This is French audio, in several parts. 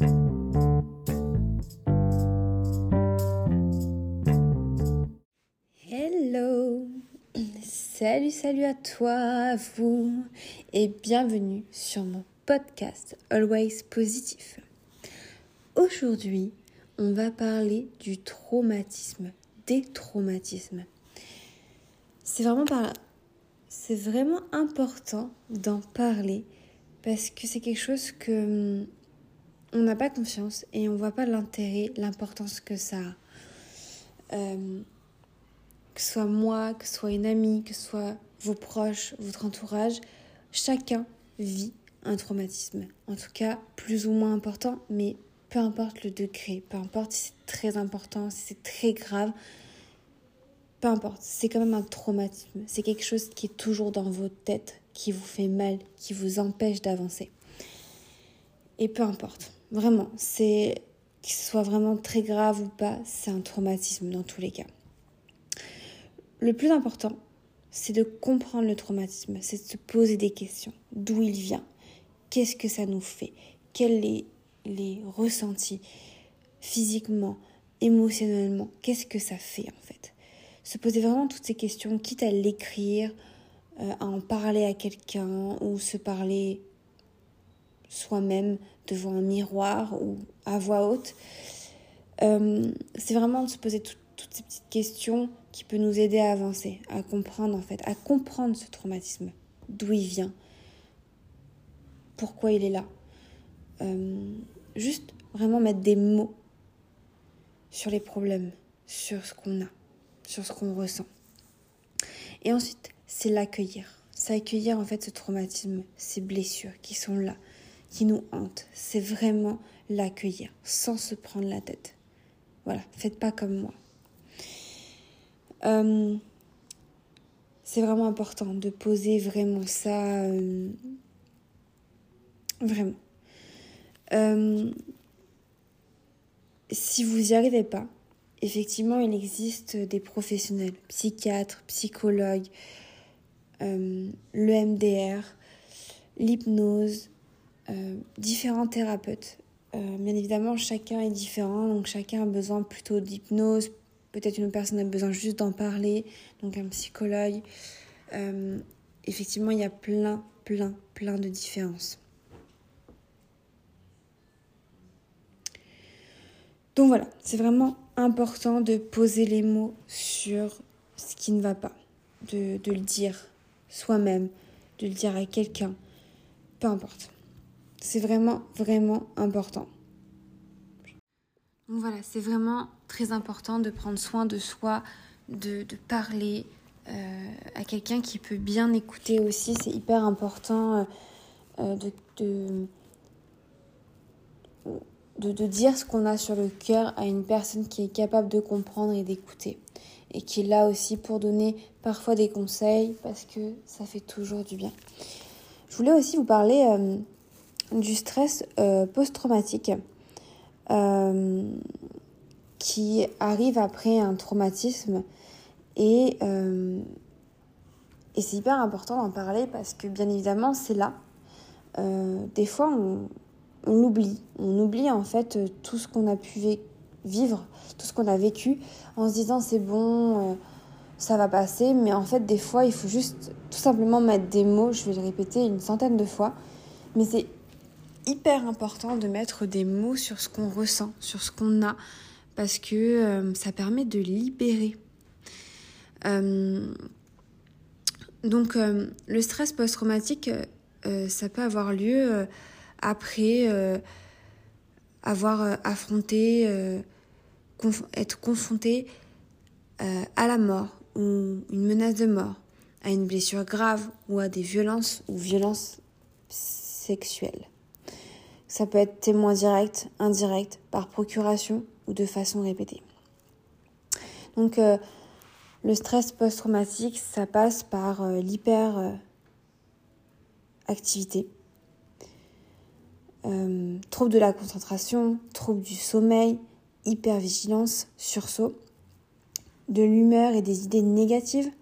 Hello Salut, salut à toi, à vous, et bienvenue sur mon podcast Always Positif. Aujourd'hui, on va parler du traumatisme, des traumatismes. C'est vraiment, par... c'est vraiment important d'en parler parce que c'est quelque chose que hum, on n'a pas confiance et on voit pas l'intérêt, l'importance que ça a. Euh, que ce soit moi, que ce soit une amie, que ce soit vos proches, votre entourage, chacun vit un traumatisme. En tout cas, plus ou moins important, mais peu importe le degré, peu importe si c'est très important, si c'est très grave, peu importe, c'est quand même un traumatisme. C'est quelque chose qui est toujours dans votre tête, qui vous fait mal, qui vous empêche d'avancer. Et peu importe, vraiment, c'est que ce soit vraiment très grave ou pas, c'est un traumatisme dans tous les cas. Le plus important, c'est de comprendre le traumatisme, c'est de se poser des questions. D'où il vient? Qu'est-ce que ça nous fait? Quels les, les ressentis physiquement, émotionnellement? Qu'est-ce que ça fait en fait? Se poser vraiment toutes ces questions, quitte à l'écrire, euh, à en parler à quelqu'un ou se parler soi-même devant un miroir ou à voix haute. Euh, c'est vraiment de se poser toutes ces petites questions qui peut nous aider à avancer, à comprendre en fait, à comprendre ce traumatisme, d'où il vient, pourquoi il est là. Euh, juste vraiment mettre des mots sur les problèmes, sur ce qu'on a, sur ce qu'on ressent. Et ensuite, c'est l'accueillir. C'est accueillir en fait ce traumatisme, ces blessures qui sont là, qui nous hantent. C'est vraiment l'accueillir sans se prendre la tête. Voilà, faites pas comme moi. Euh, c'est vraiment important de poser vraiment ça. Euh, vraiment. Euh, si vous n'y arrivez pas, effectivement, il existe des professionnels, psychiatres, psychologues, le MDR, l'hypnose, différents thérapeutes. bien évidemment, chacun est différent, donc chacun a besoin plutôt d'hypnose, Peut-être une personne a besoin juste d'en parler, donc un psychologue. Euh, effectivement, il y a plein, plein, plein de différences. Donc voilà, c'est vraiment important de poser les mots sur ce qui ne va pas, de, de le dire soi-même, de le dire à quelqu'un, peu importe. C'est vraiment, vraiment important. Donc voilà, c'est vraiment très important de prendre soin de soi, de, parler euh, à quelqu'un qui peut bien écouter aussi. C'est hyper important euh, euh, de, de, de, dire ce qu'on a sur le cœur à une personne qui est capable de comprendre et d'écouter. Et qui est là aussi pour donner parfois des conseils parce que ça fait toujours du bien. Je voulais aussi vous parler du stress post-traumatique. Euh, qui arrive après un traumatisme et, euh, et c'est hyper important d'en parler parce que bien évidemment c'est là. Euh, des fois on, on oublie, on oublie en fait tout ce qu'on a pu vivre, tout ce qu'on a vécu en se disant c'est bon, ça va passer, mais en fait des fois il faut juste tout simplement mettre des mots, je vais le répéter une centaine de fois, mais c'est hyper important de mettre des mots sur ce qu'on ressent, sur ce qu'on a, parce que euh, ça permet de libérer. Euh, donc euh, le stress post-traumatique, ça peut avoir lieu après avoir affronté, être confronté à la mort ou une menace de mort, à une blessure grave ou à des violences ou violences sexuelles. Ça peut être témoin direct, indirect, par procuration ou de façon répétée. Donc euh, le stress post-traumatique, ça passe par euh, l'hyper euh, trouble de la concentration, trouble du sommeil, hypervigilance, sursaut, de l'humeur et des idées négatives,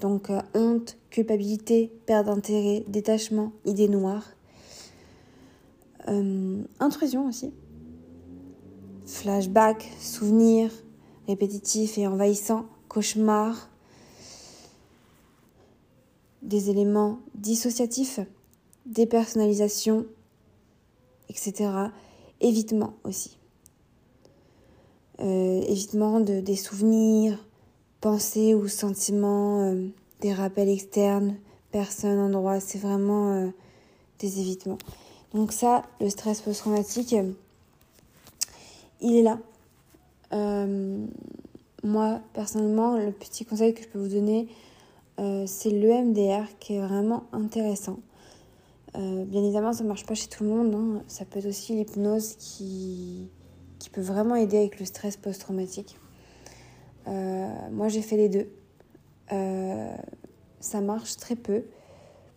donc honte, culpabilité, perte d'intérêt, détachement, idées noires, euh, intrusion aussi, flashbacks, souvenirs répétitifs et envahissants, cauchemars, des éléments dissociatifs, dépersonnalisation, etc. Évitement aussi. Euh, évitement de, des souvenirs, pensées ou sentiments, euh, des rappels externes, personnes, endroits, c'est vraiment des évitements. Donc ça, le stress post-traumatique, il est là. moi, personnellement, le petit conseil que je peux vous donner, c'est l'EMDR qui est vraiment intéressant. bien évidemment, ça ne marche pas chez tout le monde. Hein. Ça peut être aussi l'hypnose qui, peut vraiment aider avec le stress post-traumatique. Euh, moi, j'ai fait les deux. Euh, ça marche très peu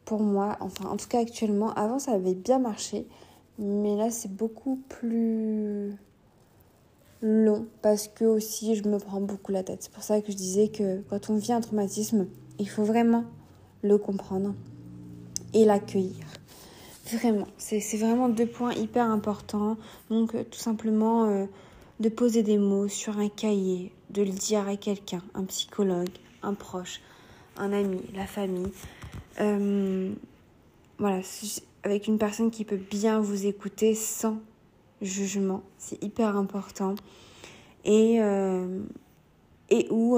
pour moi. Enfin, en tout cas, actuellement. Avant, ça avait bien marché. Mais là, c'est beaucoup plus long parce que aussi je me prends beaucoup la tête. C'est pour ça que je disais que quand on vit un traumatisme, il faut vraiment le comprendre et l'accueillir. Vraiment, c'est vraiment deux points hyper importants. Donc euh, tout simplement euh, de poser des mots sur un cahier, de le dire à quelqu'un, un psychologue, un proche, un ami, la famille. Euh, voilà, avec une personne qui peut bien vous écouter sans jugement. C'est hyper important. Et, et ou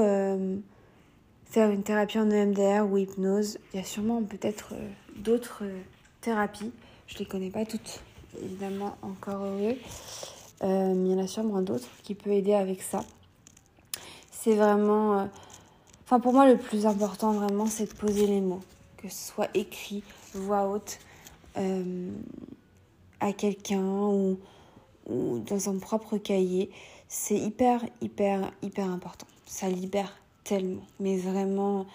faire une thérapie en EMDR ou hypnose. Il y a sûrement peut-être d'autres thérapie. Je les connais pas toutes, évidemment, encore heureux. Euh, mais il y en a sûrement d'autres qui peuvent aider avec ça. C'est vraiment. Enfin, pour moi, le plus important, vraiment, c'est de poser les mots. Que ce soit écrit, voix haute, euh, à quelqu'un ou, ou dans un propre cahier. C'est hyper, hyper, hyper important. Ça libère tellement. Mais vraiment,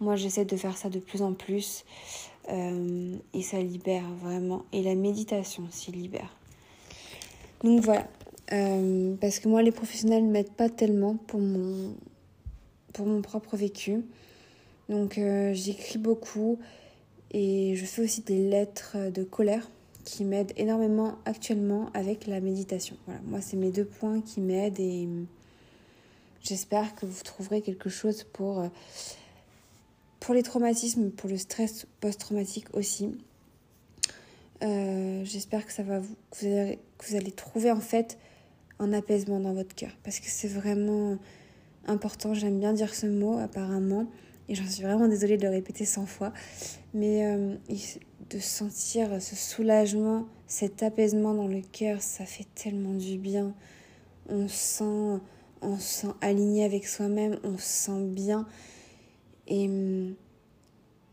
moi, j'essaie de faire ça de plus en plus. Euh, et ça libère vraiment. Et la méditation aussi libère. Donc voilà. Euh, parce que moi, les professionnels ne m'aident pas tellement pour mon, pour mon propre vécu. Donc euh, j'écris beaucoup et je fais aussi des lettres de colère qui m'aident énormément actuellement avec la méditation. Voilà, moi, c'est mes deux points qui m'aident et j'espère que vous trouverez quelque chose pour pour les traumatismes, pour le stress post-traumatique aussi, euh, j'espère que ça va vous, que vous, allez, que vous allez trouver en fait un apaisement dans votre cœur. Parce que c'est vraiment important. J'aime bien dire ce mot apparemment. Et j'en suis vraiment désolée de le répéter 100 fois. Mais euh, de sentir ce soulagement, cet apaisement dans le cœur, ça fait tellement du bien. On sent, on se sent aligné avec soi-même, on se sent bien. Et hum,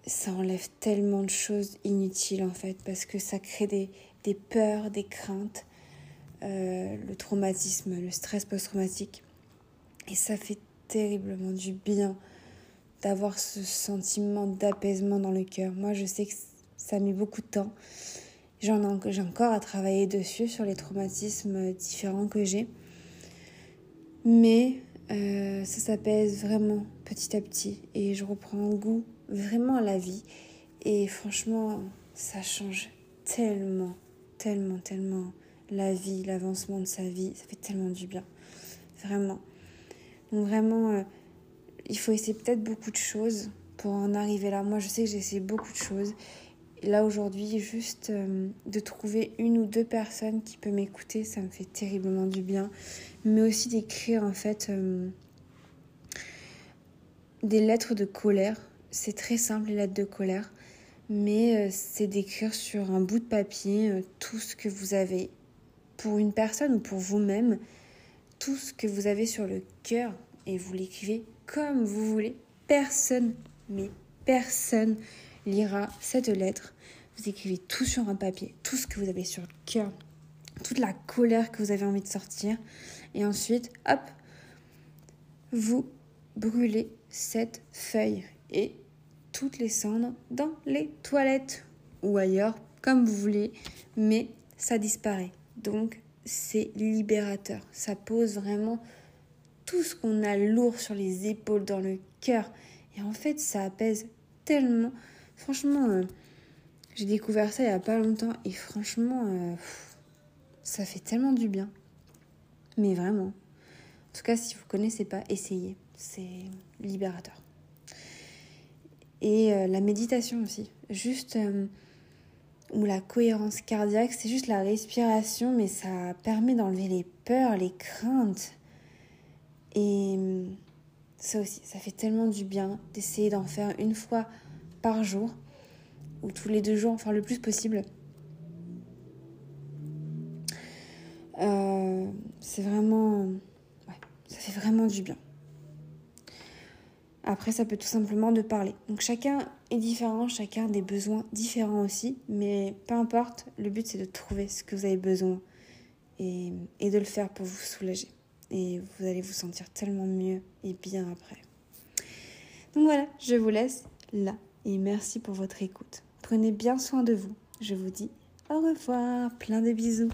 ça enlève tellement de choses inutiles en fait, parce que ça crée des, des peurs, des craintes, euh, le traumatisme, le stress post-traumatique. Et ça fait terriblement du bien d'avoir ce sentiment d'apaisement dans le cœur. Moi, je sais que ça mis beaucoup de temps. J'en j'ai encore à travailler dessus sur les traumatismes différents que j'ai. Mais euh, ça s'apaise vraiment petit à petit et je reprends goût vraiment à la vie. Et franchement, ça change tellement, tellement, tellement la vie, l'avancement de sa vie. Ça fait tellement du bien. Vraiment. Donc vraiment, euh, il faut essayer peut-être beaucoup de choses pour en arriver là. Moi, je sais que j'ai essayé beaucoup de choses. Là, aujourd'hui, juste euh, de trouver une ou deux personnes qui peuvent m'écouter, ça me fait terriblement du bien. Mais aussi d'écrire, en fait, euh, des lettres de colère. C'est très simple, les lettres de colère. Mais c'est d'écrire sur un bout de papier tout ce que vous avez pour une personne ou pour vous-même, tout ce que vous avez sur le cœur. Et vous l'écrivez comme vous voulez. Personne, mais personne lira cette lettre. Vous écrivez tout sur un papier, tout ce que vous avez sur le cœur, toute la colère que vous avez envie de sortir. Et ensuite, hop, vous brûlez cette feuille et toutes les cendres dans les toilettes ou ailleurs, comme vous voulez, mais ça disparaît. Donc, c'est libérateur. Ça pose vraiment tout ce qu'on a lourd sur les épaules, dans le cœur. Et en fait, ça apaise tellement. Franchement, euh, j'ai découvert ça il n'y a pas longtemps et franchement, euh, ça fait tellement du bien. Mais vraiment. En tout cas, si vous ne connaissez pas, essayez. C'est libérateur. Et euh, la méditation aussi. Juste. Ou la cohérence cardiaque, c'est juste la respiration, mais ça permet d'enlever les peurs, les craintes. Et hum, ça aussi, ça fait tellement du bien d'essayer d'en faire une fois par jour ou tous les deux jours, enfin le plus possible. Euh, c'est vraiment... Ouais, ça fait vraiment du bien. Après, ça peut tout simplement de parler. Donc chacun est différent, chacun a des besoins différents aussi, mais peu importe, le but c'est de trouver ce que vous avez besoin et, de le faire pour vous soulager. Et vous allez vous sentir tellement mieux et bien après. Donc voilà, je vous laisse là et merci pour votre écoute. Prenez bien soin de vous. Je vous dis au revoir, plein de bisous.